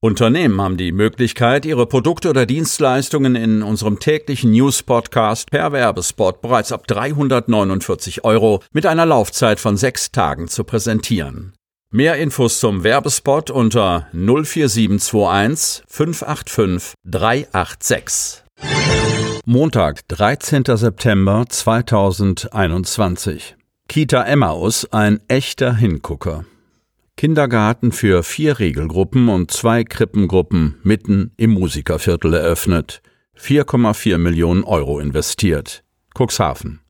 Unternehmen haben die Möglichkeit, ihre Produkte oder Dienstleistungen in unserem täglichen News-Podcast per Werbespot bereits ab 349 Euro mit einer Laufzeit von sechs Tagen zu präsentieren. Mehr Infos zum Werbespot unter 04721 585 386. Montag, 13. September 2021. Kita Emmaus, ein echter Hingucker. Kindergarten für vier Regelgruppen und zwei Krippengruppen mitten im Musikerviertel eröffnet. 4,4 Millionen Euro investiert. Cuxhaven.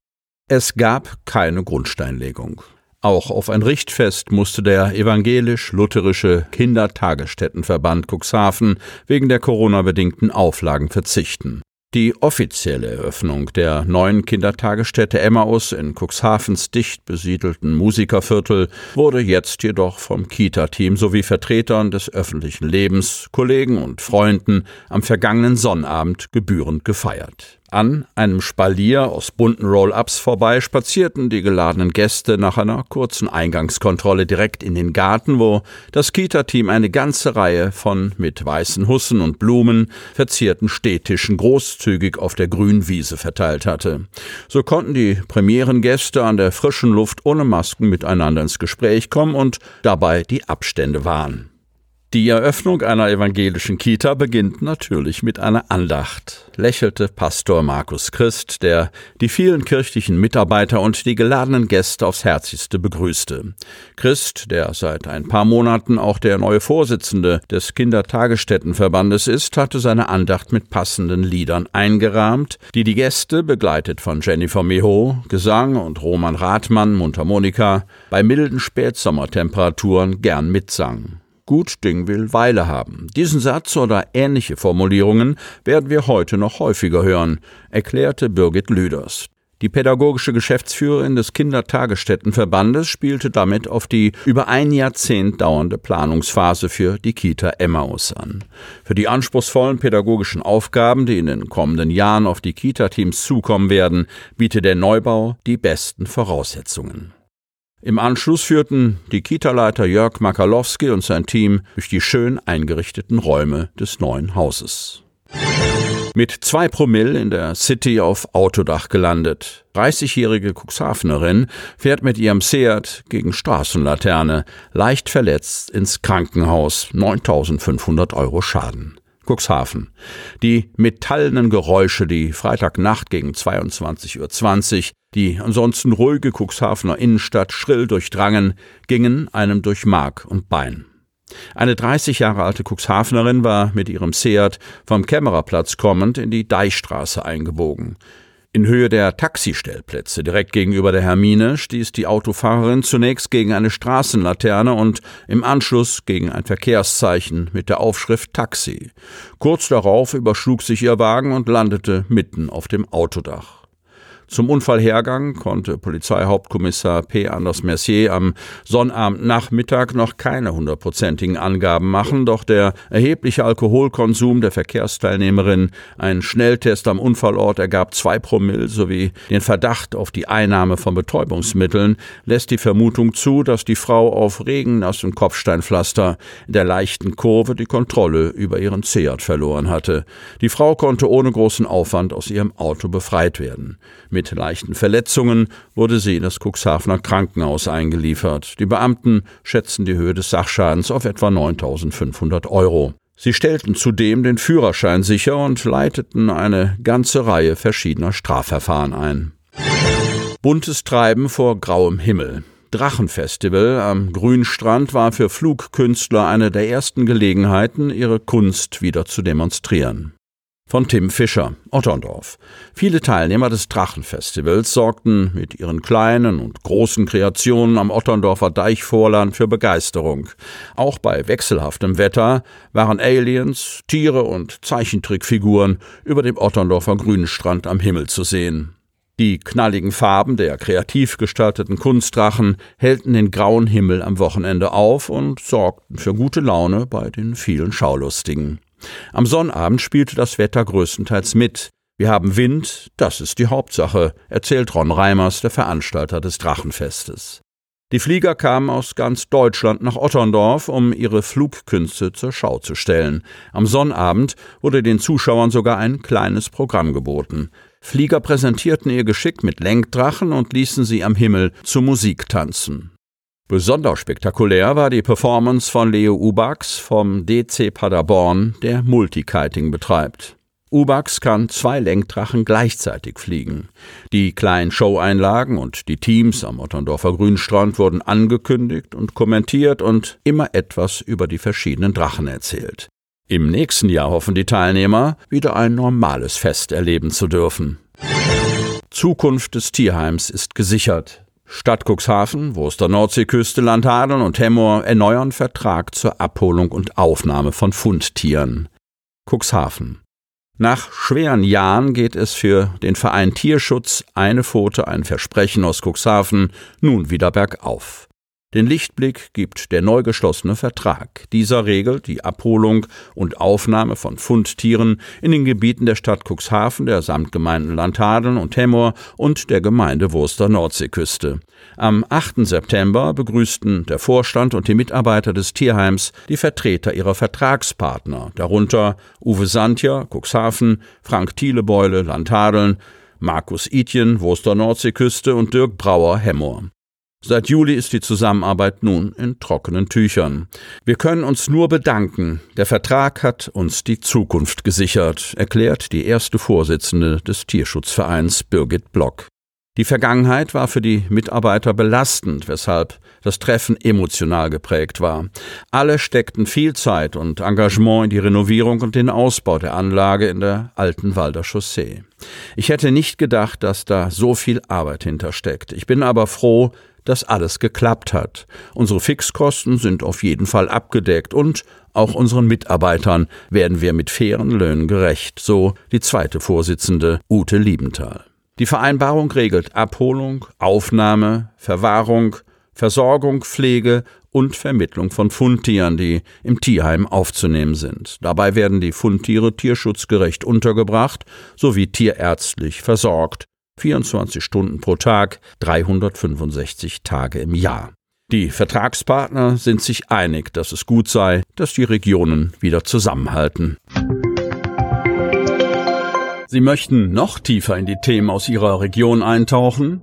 Es gab keine Grundsteinlegung. Auch auf ein Richtfest musste der evangelisch-lutherische Kindertagesstättenverband Cuxhaven wegen der Corona-bedingten Auflagen verzichten. Die offizielle Eröffnung der neuen Kindertagesstätte Emmaus in Cuxhavens dicht besiedelten Musikerviertel wurde jetzt jedoch vom Kita-Team sowie Vertretern des öffentlichen Lebens, Kollegen und Freunden am vergangenen Sonnabend gebührend gefeiert. An einem Spalier aus bunten Roll-ups vorbei spazierten die geladenen Gäste nach einer kurzen Eingangskontrolle direkt in den Garten, wo das Kita-Team eine ganze Reihe von mit weißen Hussen und Blumen verzierten Stehtischen großzügig auf der grünen Wiese verteilt hatte. So konnten die Premierengäste an der frischen Luft ohne Masken miteinander ins Gespräch kommen und dabei die Abstände wahren. Die Eröffnung einer evangelischen Kita beginnt natürlich mit einer Andacht, lächelte Pastor Markus Christ, der die vielen kirchlichen Mitarbeiter und die geladenen Gäste aufs Herzlichste begrüßte. Christ, der seit ein paar Monaten auch der neue Vorsitzende des Kindertagesstättenverbandes ist, hatte seine Andacht mit passenden Liedern eingerahmt, die die Gäste, begleitet von Jennifer Meho, Gesang und Roman Rathmann, Mundharmonika, bei milden Spätsommertemperaturen gern mitsangen. Gut Ding will Weile haben. Diesen Satz oder ähnliche Formulierungen werden wir heute noch häufiger hören, erklärte Birgit Lüders. Die pädagogische Geschäftsführerin des Kindertagesstättenverbandes spielte damit auf die über ein Jahrzehnt dauernde Planungsphase für die Kita Emmaus an. Für die anspruchsvollen pädagogischen Aufgaben, die in den kommenden Jahren auf die Kita-Teams zukommen werden, bietet der Neubau die besten Voraussetzungen. Im Anschluss führten die Kita-Leiter Jörg Makalowski und sein Team durch die schön eingerichteten Räume des neuen Hauses. Mit zwei Promille in der City auf Autodach gelandet. 30-jährige Cuxhavenerin fährt mit ihrem Seat gegen Straßenlaterne, leicht verletzt ins Krankenhaus, 9500 Euro Schaden. Cuxhaven. Die metallenen Geräusche, die Freitagnacht gegen 22.20 Uhr die ansonsten ruhige Cuxhavener Innenstadt schrill durchdrangen, gingen einem durch Mark und Bein. Eine 30 Jahre alte Cuxhavenerin war mit ihrem Seat vom Kämmererplatz kommend in die Deichstraße eingebogen. In Höhe der Taxistellplätze direkt gegenüber der Hermine stieß die Autofahrerin zunächst gegen eine Straßenlaterne und im Anschluss gegen ein Verkehrszeichen mit der Aufschrift Taxi. Kurz darauf überschlug sich ihr Wagen und landete mitten auf dem Autodach. Zum Unfallhergang konnte Polizeihauptkommissar P. Anders Mercier am Sonnabendnachmittag noch keine hundertprozentigen Angaben machen, doch der erhebliche Alkoholkonsum der Verkehrsteilnehmerin, ein Schnelltest am Unfallort ergab zwei Promille sowie den Verdacht auf die Einnahme von Betäubungsmitteln, lässt die Vermutung zu, dass die Frau auf Regennass und Kopfsteinpflaster in der leichten Kurve die Kontrolle über ihren Seat verloren hatte. Die Frau konnte ohne großen Aufwand aus ihrem Auto befreit werden. Mit leichten Verletzungen wurde sie in das Cuxhavener Krankenhaus eingeliefert. Die Beamten schätzten die Höhe des Sachschadens auf etwa 9500 Euro. Sie stellten zudem den Führerschein sicher und leiteten eine ganze Reihe verschiedener Strafverfahren ein. Buntes Treiben vor grauem Himmel. Drachenfestival am Grünstrand war für Flugkünstler eine der ersten Gelegenheiten, ihre Kunst wieder zu demonstrieren von Tim Fischer, Otterndorf. Viele Teilnehmer des Drachenfestivals sorgten mit ihren kleinen und großen Kreationen am Otterndorfer Deichvorland für Begeisterung. Auch bei wechselhaftem Wetter waren Aliens, Tiere und Zeichentrickfiguren über dem Otterndorfer Grünstrand am Himmel zu sehen. Die knalligen Farben der kreativ gestalteten Kunstdrachen hellten den grauen Himmel am Wochenende auf und sorgten für gute Laune bei den vielen Schaulustigen. Am Sonnabend spielte das Wetter größtenteils mit. Wir haben Wind, das ist die Hauptsache, erzählt Ron Reimers, der Veranstalter des Drachenfestes. Die Flieger kamen aus ganz Deutschland nach Otterndorf, um ihre Flugkünste zur Schau zu stellen. Am Sonnabend wurde den Zuschauern sogar ein kleines Programm geboten. Flieger präsentierten ihr Geschick mit Lenkdrachen und ließen sie am Himmel zu Musik tanzen. Besonders spektakulär war die Performance von Leo Ubax vom DC Paderborn, der Multikiting betreibt. Ubax kann zwei Lenkdrachen gleichzeitig fliegen. Die kleinen Showeinlagen und die Teams am Otterndorfer Grünstrand wurden angekündigt und kommentiert und immer etwas über die verschiedenen Drachen erzählt. Im nächsten Jahr hoffen die Teilnehmer, wieder ein normales Fest erleben zu dürfen. Zukunft des Tierheims ist gesichert. Stadt Cuxhaven, Wurster Nordseeküste, Landhadeln und Hemmoor erneuern Vertrag zur Abholung und Aufnahme von Fundtieren. Cuxhaven. Nach schweren Jahren geht es für den Verein Tierschutz Eine Pfote, ein Versprechen aus Cuxhaven nun wieder bergauf. Den Lichtblick gibt der neu geschlossene Vertrag. Dieser regelt die Abholung und Aufnahme von Fundtieren in den Gebieten der Stadt Cuxhaven, der Samtgemeinden Landhadeln und Hemmoor und der Gemeinde Wurster Nordseeküste. Am 8. September begrüßten der Vorstand und die Mitarbeiter des Tierheims die Vertreter ihrer Vertragspartner, darunter Uwe Santja, Cuxhaven, Frank Thielebeule, Landhadeln, Markus Itjen, Wurster Nordseeküste und Dirk Brauer, Hemmoor. Seit Juli ist die Zusammenarbeit nun in trockenen Tüchern. Wir können uns nur bedanken. Der Vertrag hat uns die Zukunft gesichert, erklärt die erste Vorsitzende des Tierschutzvereins Birgit Block. Die Vergangenheit war für die Mitarbeiter belastend, weshalb das Treffen emotional geprägt war. Alle steckten viel Zeit und Engagement in die Renovierung und den Ausbau der Anlage in der alten Walder Chaussee. Ich hätte nicht gedacht, dass da so viel Arbeit hintersteckt. Ich bin aber froh, dass alles geklappt hat. Unsere Fixkosten sind auf jeden Fall abgedeckt und auch unseren Mitarbeitern werden wir mit fairen Löhnen gerecht, so die zweite Vorsitzende Ute Liebenthal. Die Vereinbarung regelt Abholung, Aufnahme, Verwahrung, Versorgung, Pflege und Vermittlung von Fundtieren, die im Tierheim aufzunehmen sind. Dabei werden die Fundtiere tierschutzgerecht untergebracht sowie tierärztlich versorgt 24 Stunden pro Tag, 365 Tage im Jahr. Die Vertragspartner sind sich einig, dass es gut sei, dass die Regionen wieder zusammenhalten. Sie möchten noch tiefer in die Themen aus Ihrer Region eintauchen?